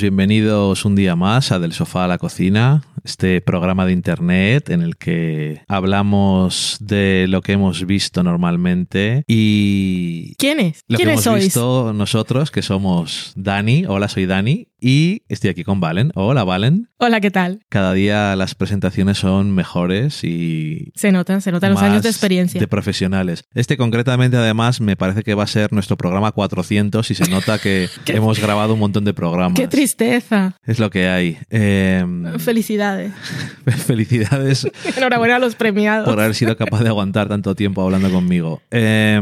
Bienvenidos un día más a Del Sofá a la Cocina, este programa de internet en el que hablamos de lo que hemos visto normalmente y... ¿Quiénes? Lo que ¿Quiénes hemos sois? visto nosotros, que somos Dani, hola, soy Dani, y estoy aquí con Valen. Hola, Valen. Hola, ¿qué tal? Cada día las presentaciones son mejores y Se notan, se notan los años de experiencia. De profesionales. Este concretamente, además, me parece que va a ser nuestro programa 400 y se nota que hemos grabado un montón de programas. ¡Qué tristeza! Es lo que hay. Eh, Felicidades. Felicidades Enhorabuena a los premiados. por haber sido capaz de aguantar tanto tiempo hablando conmigo. Eh,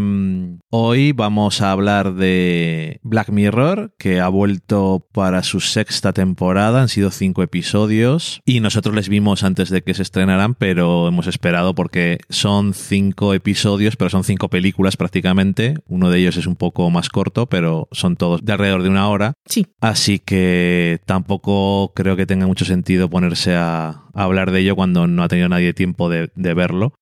hoy vamos a hablar de Black Mirror, que ha vuelto para su sexta temporada. Han sido cinco episodios y nosotros les vimos antes de que se estrenaran, pero hemos esperado porque son cinco episodios, pero son cinco películas prácticamente. Uno de ellos es un poco más corto, pero son todos de alrededor de una hora. Sí, Así que tampoco creo que tenga mucho sentido ponerse a, a hablar de ello cuando no ha tenido nadie tiempo de, de verlo.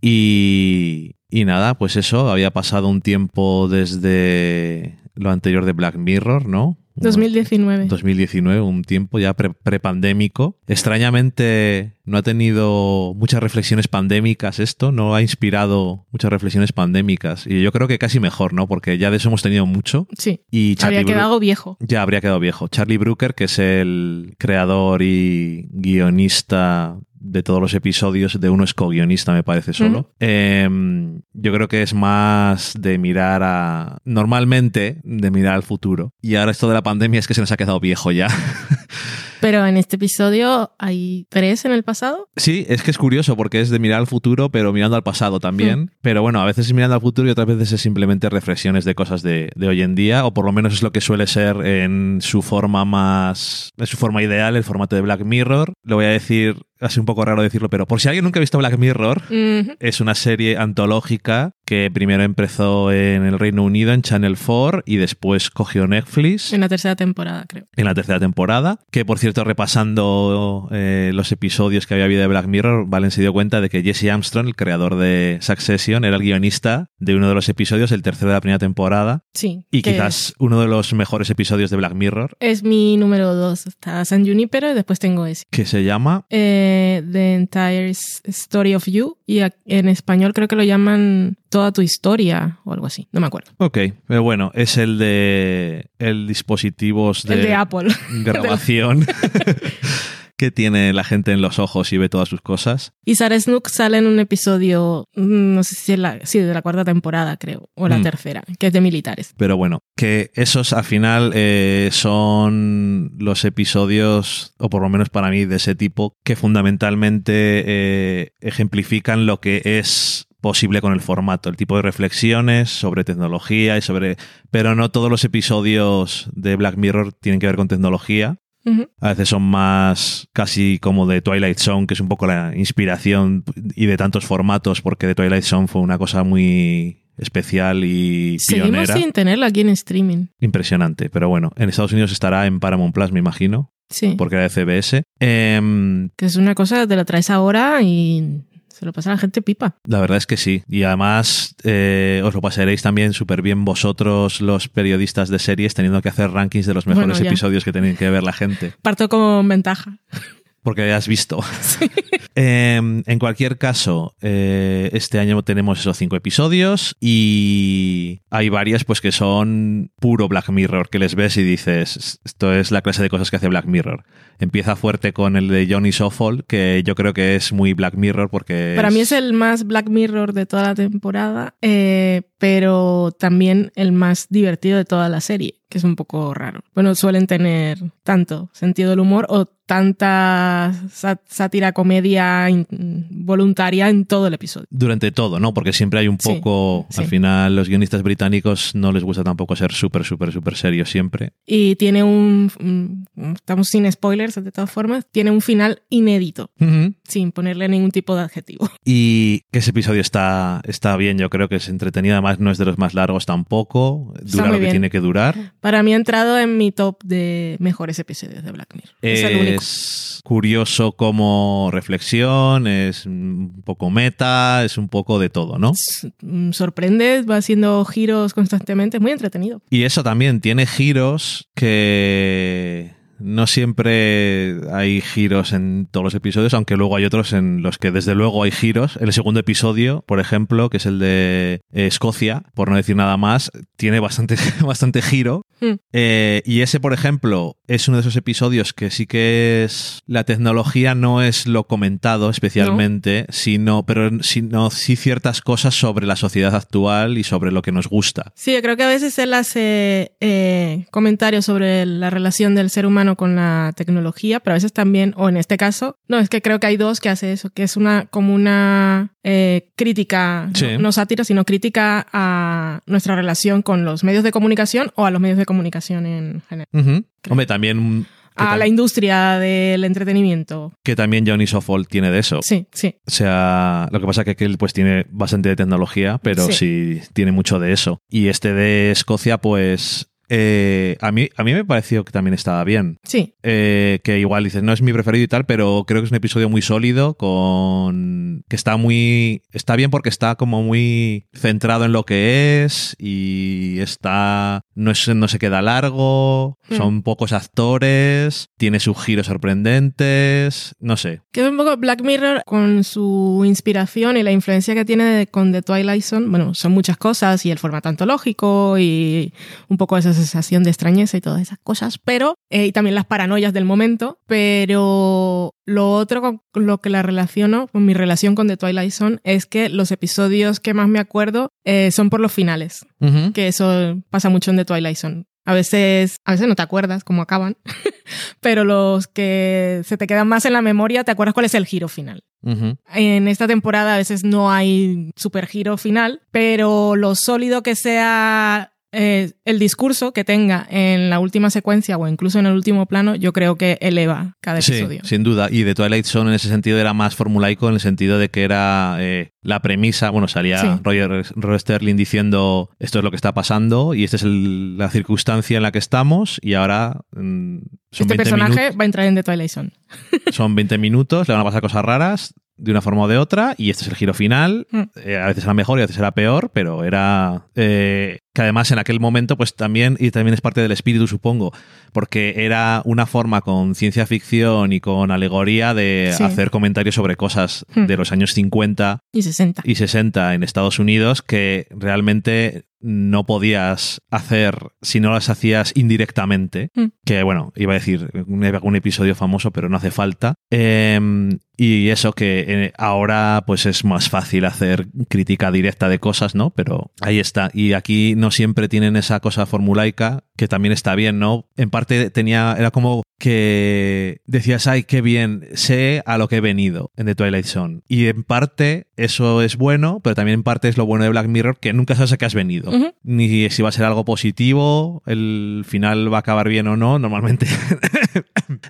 Y, y nada, pues eso, había pasado un tiempo desde lo anterior de Black Mirror, ¿no? 2019. 2019, un tiempo ya pre- prepandémico. Extrañamente no ha tenido muchas reflexiones pandémicas esto, no ha inspirado muchas reflexiones pandémicas. Y yo creo que casi mejor, ¿no? Porque ya de eso hemos tenido mucho. Sí, Y Charlie Bru- quedado viejo. ya habría quedado viejo. Charlie Brooker, que es el creador y guionista de todos los episodios, de uno es co-guionista, me parece solo. Eh, yo creo que es más de mirar a. Normalmente, de mirar al futuro. Y ahora esto de la pandemia es que se nos ha quedado viejo ya. Pero en este episodio hay tres en el pasado. Sí, es que es curioso porque es de mirar al futuro, pero mirando al pasado también. Pero bueno, a veces es mirando al futuro y otras veces es simplemente reflexiones de cosas de, de hoy en día, o por lo menos es lo que suele ser en su forma más. en su forma ideal, el formato de Black Mirror. Lo voy a decir, así un poco raro decirlo, pero por si alguien nunca ha visto Black Mirror, es una serie antológica que primero empezó en el Reino Unido, en Channel 4, y después cogió Netflix En la tercera temporada, creo. en la tercera temporada, que por cierto, repasando eh, los episodios que había habido de Black Mirror, Valen se dio cuenta de que Jesse Armstrong, el creador de Succession, era el guionista de uno de los episodios, el tercero de la primera temporada, Sí. y quizás uno de los mejores episodios de Black Mirror, Es mi número dos. Está San Junipero y después tengo ese. que se llama... Eh, The Entire Story of You. Y en español creo que lo llaman Toda tu historia o algo así. No me acuerdo. Ok, pero bueno, es el de el dispositivos de, El de Apple. grabación que tiene la gente en los ojos y ve todas sus cosas. Y Sarah Snook sale en un episodio, mm, no sé si es la, sí, de la cuarta temporada, creo, o la Mm. tercera, que es de militares. Pero bueno, que esos al final eh, son los episodios, o por lo menos para mí, de ese tipo, que fundamentalmente eh, ejemplifican lo que es posible con el formato, el tipo de reflexiones sobre tecnología y sobre... Pero no todos los episodios de Black Mirror tienen que ver con tecnología. A veces son más casi como de Twilight Zone, que es un poco la inspiración y de tantos formatos, porque de Twilight Zone fue una cosa muy especial y Seguimos sin tenerlo aquí en streaming. Impresionante, pero bueno, en Estados Unidos estará en Paramount Plus, me imagino, Sí. porque era de CBS. Em, Que es una cosa, te lo traes ahora y se lo pasa a la gente pipa. la verdad es que sí. Y además eh, os lo pasaréis también súper bien vosotros, los periodistas de series, teniendo que hacer rankings de los mejores Bueno, episodios que tienen que ver la gente. Parto con ventaja. Porque ya has visto. Em, en cualquier caso, eh, este año tenemos esos cinco episodios y hay varias pues que son puro Black Mirror, que les ves y dices, esto es la clase de cosas que hace Black Mirror. Empieza fuerte con el de Johnny Shuffle, que yo creo que es muy Black Mirror porque... Para mí es el más Black Mirror de toda la temporada, eh, pero también el más divertido de toda la serie, que es un poco raro. Bueno, suelen tener tanto sentido del humor o tanta sá- sátira, comedia voluntaria en todo el episodio. Durante todo, ¿no? Porque siempre hay un poco... sí. Al final los guionistas británicos no les gusta tampoco ser súper, súper, súper serios siempre. Y tiene un- Estamos sin spoilers, de todas formas, tiene un final inédito, sin ponerle ningún tipo de adjetivo. Y ese episodio está, está bien, yo creo que es entretenido, además no es de los más largos tampoco, dura lo que bien. tiene que durar. Para mí ha entrado en mi top de mejores episodios de Black Mirror. Es el único. Es curioso como reflexión, es un poco meta, es un poco de todo, ¿no? Mm, Sorprende, va haciendo giros constantemente, es muy entretenido. Y eso también tiene giros que no siempre hay giros en todos los episodios, aunque luego hay otros en los que desde luego hay giros. El segundo episodio, por ejemplo, que es el de eh, Escocia, por no decir nada más, tiene bastante, bastante giro. Hmm. Eh, y ese, por ejemplo, es uno de esos episodios que sí que es. La tecnología no es lo comentado especialmente, sino, pero sino sí ciertas cosas sobre la sociedad actual y sobre lo que nos gusta. Sí, yo creo que a veces él hace eh, comentarios sobre la relación del ser humano con la tecnología, pero a veces también, o en este caso, no, es que creo que hay dos que hace eso, que es una como una eh, crítica, no- no, sátira, sino crítica a nuestra relación con los medios de comunicación o a los medios de comunicación en general. Hombre, también. A la industria del entretenimiento. que también Johnny Sofol tiene de eso. Sí, sí. O sea, lo que pasa es que él pues tiene bastante de tecnología, pero sí. Sí. tiene mucho de eso. Y este de Escocia, pues eh, a, mí, a mí me pareció que también estaba bien. Sí, Eh, que igual dices, no es mi preferido y tal, pero creo que es un episodio muy sólido, con que está muy. Está bien porque está como muy centrado en lo que es y está. No, es, no se queda largo, Hmm. son pocos actores, tiene sus giros sorprendentes, no sé. que es un poco Black Mirror con su inspiración y la influencia que tiene con The Twilight Zone. Bueno, son muchas cosas y el formato antológico y un poco esa sensación de extrañeza y todas esas cosas, pero eh, y también las paranoias del momento. Pero lo otro con lo que la relaciono, con mi relación con The Twilight Zone, es que los episodios que más me acuerdo eh, son por los finales, que eso pasa mucho en The Twilight Zone. A veces, a veces no te acuerdas cómo acaban, pero los que se te quedan más en la memoria, te acuerdas cuál es el giro final. En esta temporada a veces no hay super giro final, pero lo sólido que sea eh, el discurso que tenga en la última secuencia o incluso en el último plano, yo creo que eleva cada Sí, episodio. sin duda. Y de Twilight Zone en ese sentido era más formulaico, en el sentido de que era eh, la premisa, bueno, salía Sí. Roger, Roger Sterling diciendo esto es lo que está pasando y esta es el- la circunstancia en la que estamos y ahora mm, son, Este 20 personaje va a entrar en The Twilight Zone. son 20 minutos, le van a pasar cosas raras de una forma o de otra y este es el giro final. Mm. Eh, a veces era mejor y a veces era peor, pero era... eh, que además en aquel momento pues también, y también es parte del espíritu supongo, porque era una forma con ciencia ficción y con alegoría de Sí. hacer comentarios sobre cosas Hmm. de los años 50 Y 60. y 60 en Estados Unidos que realmente no podías hacer si no las hacías indirectamente. Mm. Que bueno, iba a decir un, un episodio famoso, pero no hace falta. Eh, y eso que eh, ahora pues es más fácil hacer crítica directa de cosas, ¿no? Pero ahí está. Y aquí no siempre tienen esa cosa formulaica, que también está bien, ¿no? En parte tenía, era como que decías, ay, qué bien, sé a lo que he venido en The Twilight Zone. Y en parte eso es bueno, pero también en parte es lo bueno de Black Mirror, que nunca sabes a qué has venido. Ni si va a ser algo positivo, el final va a acabar bien o no, normalmente,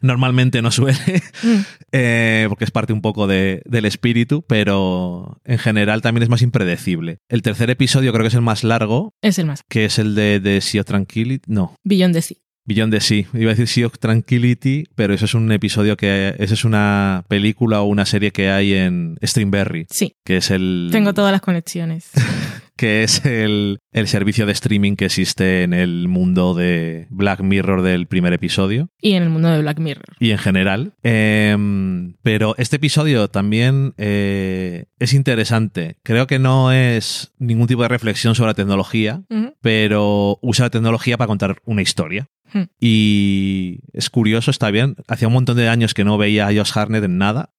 normalmente no suele, Mm. eh, porque es parte un poco de- del espíritu, pero en general también es más impredecible. El tercer episodio creo que es el más largo, Es el más. que es el de, de Sea of Tranquility, no, Beyond the Sea. Beyond the Sea. Iba a decir Sea of Tranquility, pero eso es un episodio que. Eso es una película o una serie que hay en Streamberry, Sí, que es el. tengo todas las conexiones. Que es el, el servicio de streaming que existe en el mundo de Black Mirror del primer episodio y en el mundo de Black Mirror. y en general. Em, pero este episodio también eh, es interesante. Creo que no es ningún tipo de reflexión sobre la tecnología, pero usa la tecnología para contar una historia. Hmm. Y es curioso, está bien. Hacía un montón de años que no veía a Josh Harnett en nada.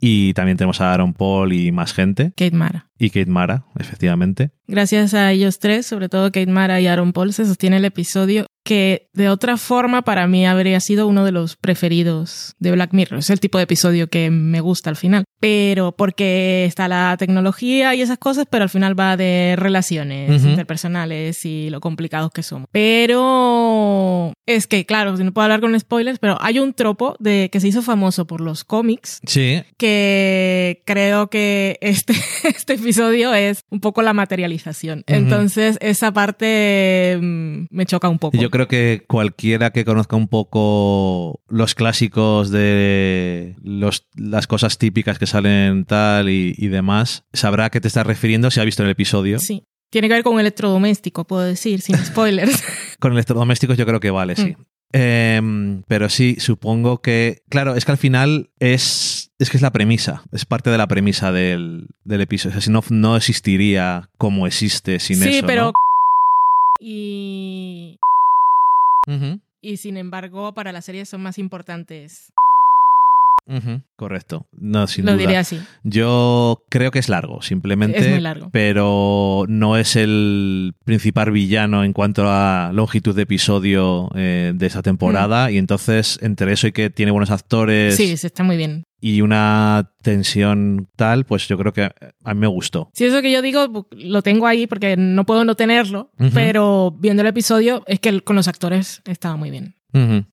Y también tenemos a Aaron Paul y más gente. Kate Mara. Y Kate Mara, efectivamente. Gracias a ellos tres, sobre todo Kate Mara y Aaron Paul, se sostiene el episodio que de otra forma para mí habría sido uno de los preferidos de Black Mirror. Es el tipo de episodio que me gusta al final. Pero porque está la tecnología y esas cosas, pero al final va de relaciones Ujú. interpersonales y lo complicados que somos. Pero es que, claro, no puedo hablar con spoilers, pero hay un tropo de que se hizo famoso por los cómics Sí, que creo que este, este episodio es un poco la materialización. Entonces, esa parte mm, me choca un poco. Yo creo que cualquiera que conozca un poco los clásicos de los, las cosas típicas que salen tal y, y demás, sabrá a qué te estás refiriendo si ha visto el episodio. Sí. Tiene que ver con electrodoméstico, puedo decir, sin spoilers. Con electrodomésticos yo creo que vale, sí. Mm. Em, pero sí, supongo que. Claro, es que al final es. Es que es la premisa. Es parte de la premisa del, del episodio. O sea, si no, no existiría como existe sin sí, eso. pero... ¿no? Y... Y sin embargo, para la serie son más importantes. Correcto. No, sin Lo duda. diré así. Yo creo que es largo, simplemente. Es muy largo. Pero no es el principal villano en cuanto a longitud de episodio eh, de esa temporada. Y entonces, entre eso y que tiene buenos actores Sí, se está muy bien. y una tensión tal, pues yo creo que a mí me gustó. Sí, eso que yo digo lo tengo ahí porque no puedo no tenerlo, pero viendo el episodio es que con los actores estaba muy bien.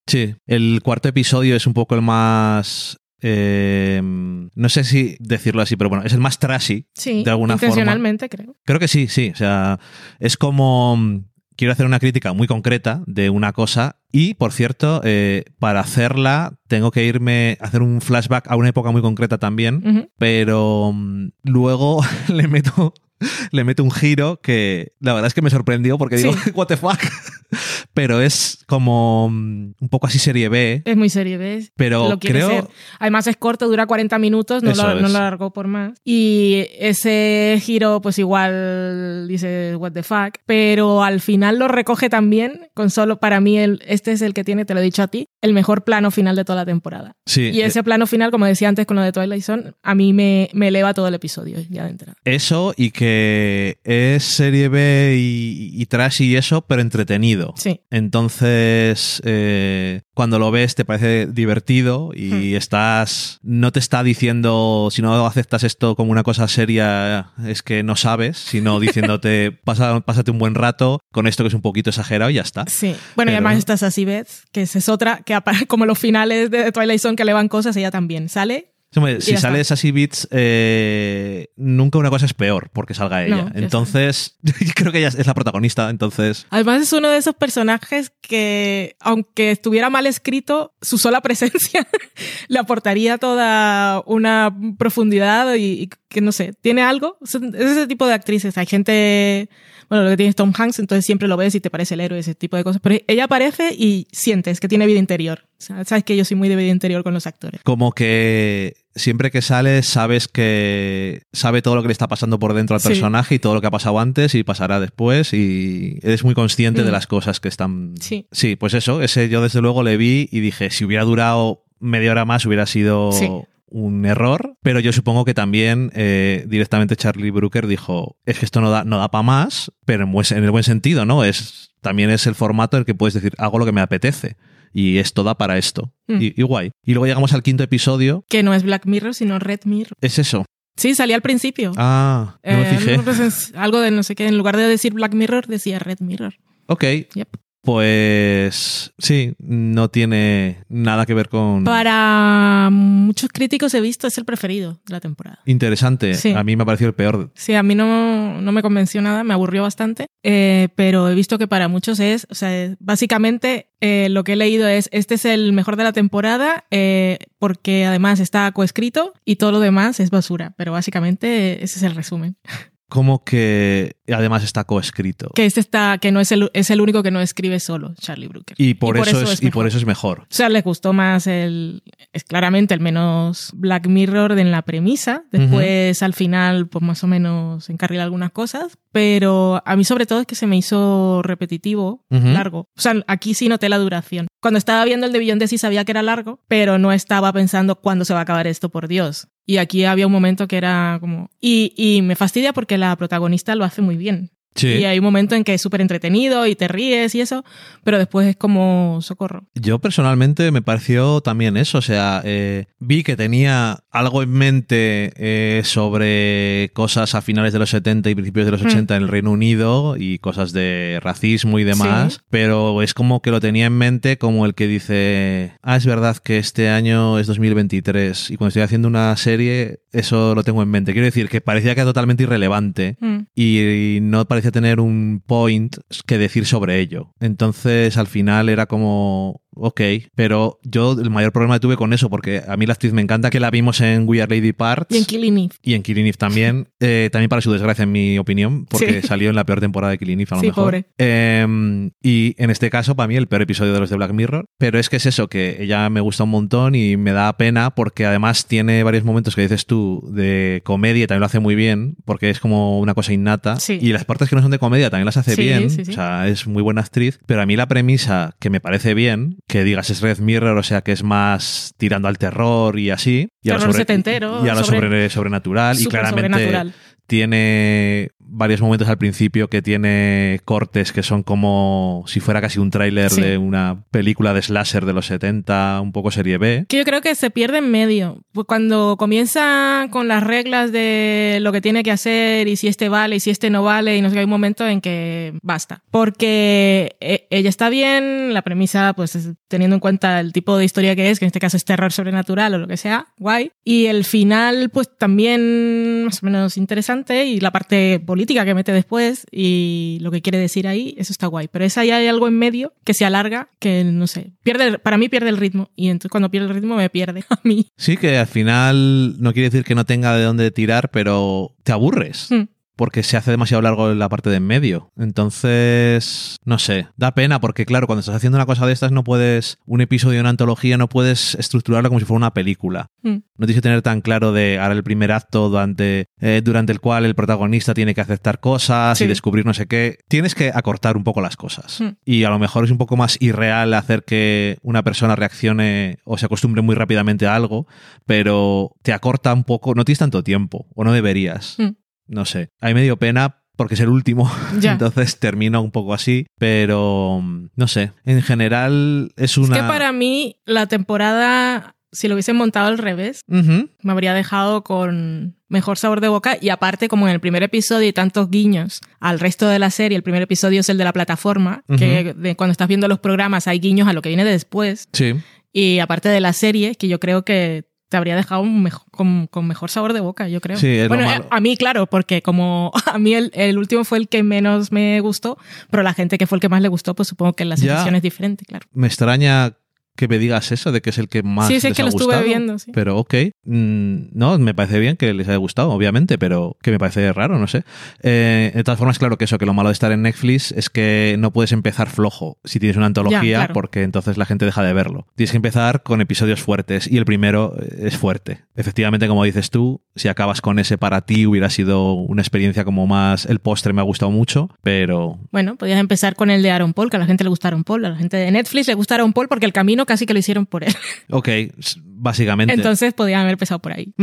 Sí, el cuarto episodio es un poco el más... eh, no sé si decirlo así, pero bueno, es el más trashy. Sí, De alguna forma. intencionalmente creo. Creo que sí, sí. O sea, es como. mm, Quiero hacer una crítica muy concreta de una cosa. Y, por cierto, eh, para hacerla tengo que irme a hacer un flashback a una época muy concreta también. Pero mm, luego le meto. Le meto un giro que la verdad es que me sorprendió porque digo, Sí. what the fuck. Pero es como mm, un poco así serie B. Es muy serie, ¿ves? Pero lo creo. ser. Además es corto, dura 40 minutos, no, Eso lo, no lo alargó por más. Y ese giro, pues igual dice what the fuck, pero al final lo recoge también con solo, para mí, el, este es el que tiene, te lo he dicho a ti, el mejor plano final de toda la temporada. Sí, Y ese plano final, como decía antes con lo de Twilight Zone, a mí me, me eleva todo el episodio ya de entrada. Eso y que es serie B y, y trash y eso, pero entretenido. Sí. Entonces, eh, cuando lo ves te parece divertido y Hmm. estás. No te está diciendo, si no aceptas esto como una cosa seria, es que no sabes, sino diciéndote, pasa, pásate un buen rato con esto que es un poquito exagerado y ya está. Sí. Bueno, y además está Sassy Beth, que es otra, que como los finales de Twilight Zone que le van cosas, ella también sale. Si está. sales así bits, eh, nunca una cosa es peor porque salga ella. No, entonces, creo que ella es la protagonista, entonces. Además es uno de esos personajes que, aunque estuviera mal escrito, su sola presencia le aportaría toda una profundidad y, y que no sé, tiene algo. Es ese tipo de actrices. Hay gente, bueno, lo que tiene es Tom Hanks, entonces siempre lo ves y te parece el héroe, ese tipo de cosas. Pero ella aparece y sientes que tiene vida interior. O sea, sabes que yo soy muy de vida interior con los actores. como que siempre que sale sabes que sabe todo lo que le está pasando por dentro al Sí. personaje y todo lo que ha pasado antes y pasará después y eres muy consciente de Mm. las cosas que están... Sí. Sí, pues eso, ese yo desde luego le vi y dije, si hubiera durado media hora más hubiera sido Sí. Un error, pero yo supongo que también eh, directamente Charlie Brooker dijo, es que esto no da, no da para más, pero en, el buen sentido, ¿no? Es, también es el formato en el que puedes decir, hago lo que me apetece. Y esto da para esto. Mm. Y, y guay. Y luego llegamos al quinto episodio. Que no es Black Mirror, sino Red Mirror. Es eso. Sí, salía al principio. Ah, no me Eh, fijé. sé, algo de no sé qué, en lugar de decir Black Mirror, decía Red Mirror. Ok. Yep. Pues sí, no tiene nada que ver con... Para muchos críticos he visto es el preferido de la temporada. Interesante. Sí. A mí me ha parecido el peor. Sí, a mí no, no me convenció nada, me aburrió bastante, eh, pero he visto que para muchos es, o sea, básicamente eh, lo que he leído es, este es el mejor de la temporada eh, porque además está coescrito y todo lo demás es basura, pero básicamente ese es el resumen. Como que y además está coescrito. Que este está, que no es el, es el único que no escribe solo, Charlie Brooker. Y por, eso, es, y por eso es mejor. O sea, les gustó más el, es claramente el menos Black Mirror en la premisa. Después, al final, pues más o menos encarrila algunas cosas. Pero a mí sobre todo es que se me hizo repetitivo, largo. O sea, aquí sí noté la duración. Cuando estaba viendo el de Beyond sí sabía que era largo, pero no estaba pensando cuándo se va a acabar esto, por Dios. Y aquí había un momento que era como... Y, y me fastidia porque la protagonista lo hace muy bien. Y hay un momento en que es súper entretenido y te ríes y eso, pero después es como socorro. Yo personalmente me pareció también eso, o sea, eh, vi que tenía algo en mente eh, sobre cosas a finales de los 70 y principios de los 80 hmm. en el Reino Unido y cosas de racismo y demás, pero es como que lo tenía en mente como el que dice, ah, es verdad que este año es 2023 y cuando estoy haciendo una serie eso lo tengo en mente. Quiero decir que parecía que era totalmente irrelevante hmm. y no parecía tener un point que decir sobre ello. Entonces al final era como ok, pero yo el mayor problema que tuve con eso, porque a mí la actriz me encanta, que la vimos en We Are Lady Parts. Y en Killing Eve. Y en Killing Eve también. Eh, también para su desgracia, en mi opinión, porque salió en la peor temporada de Killing Eve, a lo sí, mejor. Pobre. Em, y en este caso, para mí, el peor episodio de los de Black Mirror. Pero es que es eso, que ella me gusta un montón y me da pena, porque además tiene varios momentos que dices tú de comedia y también lo hace muy bien, porque es como una cosa innata. Y las partes que no son de comedia también las hace bien. O sea, es muy buena actriz. Pero a mí la premisa que me parece bien, que digas es Red Mirror, o sea que es más tirando al terror y así. Y a lo, sobre, y a lo sobre, sobrenatural. Y claramente tiene varios momentos al principio que tiene cortes que son como si fuera casi un tráiler de una película de slasher de los 70, un poco serie B. Que yo creo que se pierde en medio. Pues cuando comienza con las reglas de lo que tiene que hacer y si este vale y si este no vale y no sé, hay un momento en que basta. Porque eh, ella está bien, la premisa, pues teniendo en cuenta el tipo de historia que es, que en este caso es terror sobrenatural o lo que sea, guay. Y el final, pues también más o menos interesante y la parte política que mete después y lo que quiere decir ahí, eso está guay. Pero es ahí hay algo en medio que se alarga, que no sé, pierde, para mí pierde el ritmo y entonces cuando pierde el ritmo me pierde a mí. Sí, que al final no quiere decir que no tenga de dónde tirar, pero te aburres. Hmm porque se hace demasiado largo en la parte de en medio. Entonces, no sé, da pena porque claro, cuando estás haciendo una cosa de estas no puedes, un episodio de una antología no puedes estructurarlo como si fuera una película. Mm. No tienes que tener tan claro de ahora el primer acto durante, eh, durante el cual el protagonista tiene que aceptar cosas y descubrir no sé qué. Tienes que acortar un poco las cosas. Mm. Y a lo mejor es un poco más irreal hacer que una persona reaccione o se acostumbre muy rápidamente a algo, pero te acorta un poco, no tienes tanto tiempo o no deberías. Mm no sé. A mí me dio pena porque es el último, entonces termino un poco así, pero no sé, en general es una... Es que para mí la temporada, si lo hubiesen montado al revés, me habría dejado con mejor sabor de boca y aparte como en el primer episodio hay tantos guiños al resto de la serie, el primer episodio es el de la plataforma, que cuando estás viendo los programas hay guiños a lo que viene después. Sí. Y aparte de la serie, que yo creo que te habría dejado con, mejor sabor de boca, yo creo. bueno, a mí, claro, porque como a mí el, último fue el que menos me gustó, pero la gente que fue el que más le gustó, pues supongo que la sensación es diferente, claro. Me extraña que me digas eso, de que es el que más sí, sí, les que lo estuve viendo, sí. Pero ok, mm, no, me parece bien que les haya gustado, obviamente, pero que me parece raro, no sé. Eh, de todas formas, claro que eso, que lo malo de estar en Netflix es que no puedes empezar flojo si tienes una antología, porque entonces la gente deja de verlo. Tienes que empezar con episodios fuertes y el primero es fuerte. Efectivamente, como dices tú, si acabas con ese para ti hubiera sido una experiencia como más... El postre me ha gustado mucho, pero... Bueno, podías empezar con el de Aaron Paul, que a la gente le gusta Aaron Paul, a la gente de Netflix le gusta Aaron Paul porque el camino casi que lo hicieron por él. Ok, básicamente. Entonces podían haber empezado por ahí.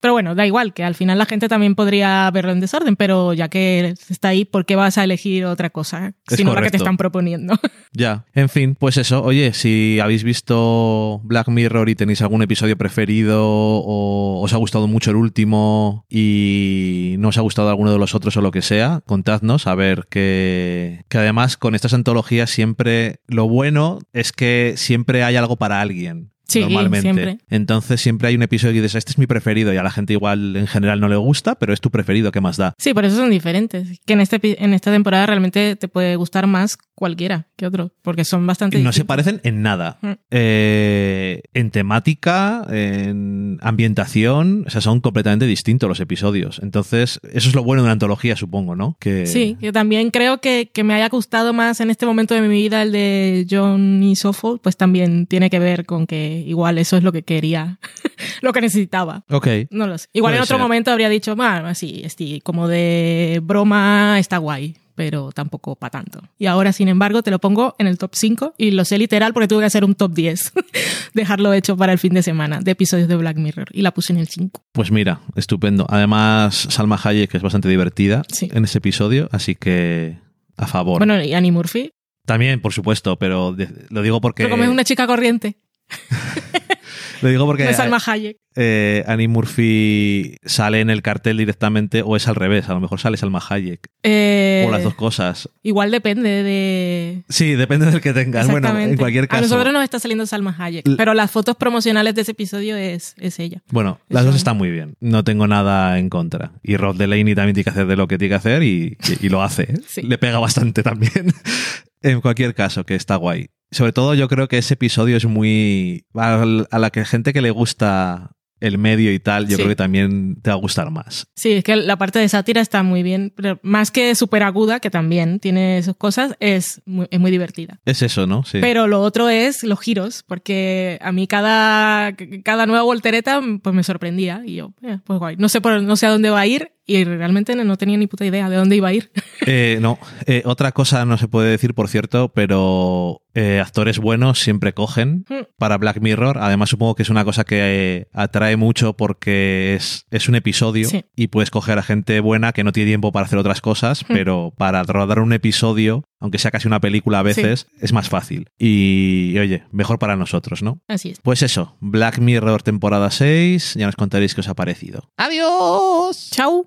Pero bueno, da igual, que al final la gente también podría verlo en desorden, pero ya que está ahí, ¿por qué vas a elegir otra cosa? Sino la que te están proponiendo. Ya, en fin, pues eso. Oye, si habéis visto Black Mirror y tenéis algún episodio preferido o os ha gustado mucho el último y no os ha gustado alguno de los otros o lo que sea, contadnos a ver que, que además con estas antologías siempre lo bueno es que siempre hay algo para alguien. Sí, normalmente. siempre. Entonces siempre hay un episodio que dices, este es mi preferido y a la gente igual en general no le gusta, pero es tu preferido, ¿qué más da? Sí, por eso son diferentes. Que en, este, en esta temporada realmente te puede gustar más cualquiera que otro, porque son bastante No se parecen en nada. Mm. Eh, en temática, en ambientación, o sea, son completamente distintos los episodios. Entonces, eso es lo bueno de una antología, supongo, ¿no? Que Sí, yo también creo que, que me haya gustado más en este momento de mi vida el de John y Suffolk, pues también tiene que ver con que igual eso es lo que quería, lo que necesitaba. Ok. No lo sé. Igual Puede en otro ser. momento habría dicho, bueno, así, este, como de broma está guay, pero tampoco para tanto. Y ahora, sin embargo, te lo pongo en el top 5 y lo sé literal porque tuve que hacer un top 10, dejarlo hecho para el fin de semana de episodios de Black Mirror y la puse en el 5. Pues mira, estupendo. Además, Salma Hayek es bastante divertida Sí. en ese episodio, así que a favor. Bueno, y Annie Murphy, También, por supuesto, pero lo digo porque pero como es una chica corriente, lo digo porque no es Salma Hayek. eh, Annie Murphy sale en el cartel directamente o es al revés, a lo mejor sale Salma Hayek Eh, o las dos cosas. Igual depende de... Sí, depende del que tengas. Bueno, en cualquier A caso. nosotros nos está saliendo Salma Hayek, L- pero las fotos promocionales de ese episodio es, es ella. Bueno, las Eso. dos están muy bien. No tengo nada en contra. Y Rod Delaney también tiene que hacer de lo que tiene que hacer y, y- y lo hace. ¿eh? Sí. Le pega bastante también. en cualquier caso, que está guay. Sobre todo yo creo que ese episodio es muy... A la que gente que le gusta el medio y tal, yo Sí. creo que también te va a gustar más. Sí, es que la parte de sátira está muy bien, pero más que súper aguda, que también tiene sus cosas, es muy, es muy divertida. Es eso, ¿no? Sí. Pero lo otro es los giros, porque a mí cada, cada nueva voltereta pues me sorprendía y yo, eh, pues guay. No sé, por, no sé a dónde va a ir y realmente no tenía ni puta idea de dónde iba a ir. Eh, no, Eh, otra cosa no se puede decir, por cierto, pero eh, actores buenos siempre cogen Hmm. para Black Mirror. Además, supongo que es una cosa que eh, atrae mucho porque es, es un episodio Sí. y puedes coger a gente buena que no tiene tiempo para hacer otras cosas, Hmm. pero para rodar un episodio, aunque sea casi una película a veces, es más fácil. Y, y, oye, mejor para nosotros, ¿no? Así es. Pues eso, Black Mirror temporada 6, ya nos contaréis qué os ha parecido. ¡Adiós! Chao.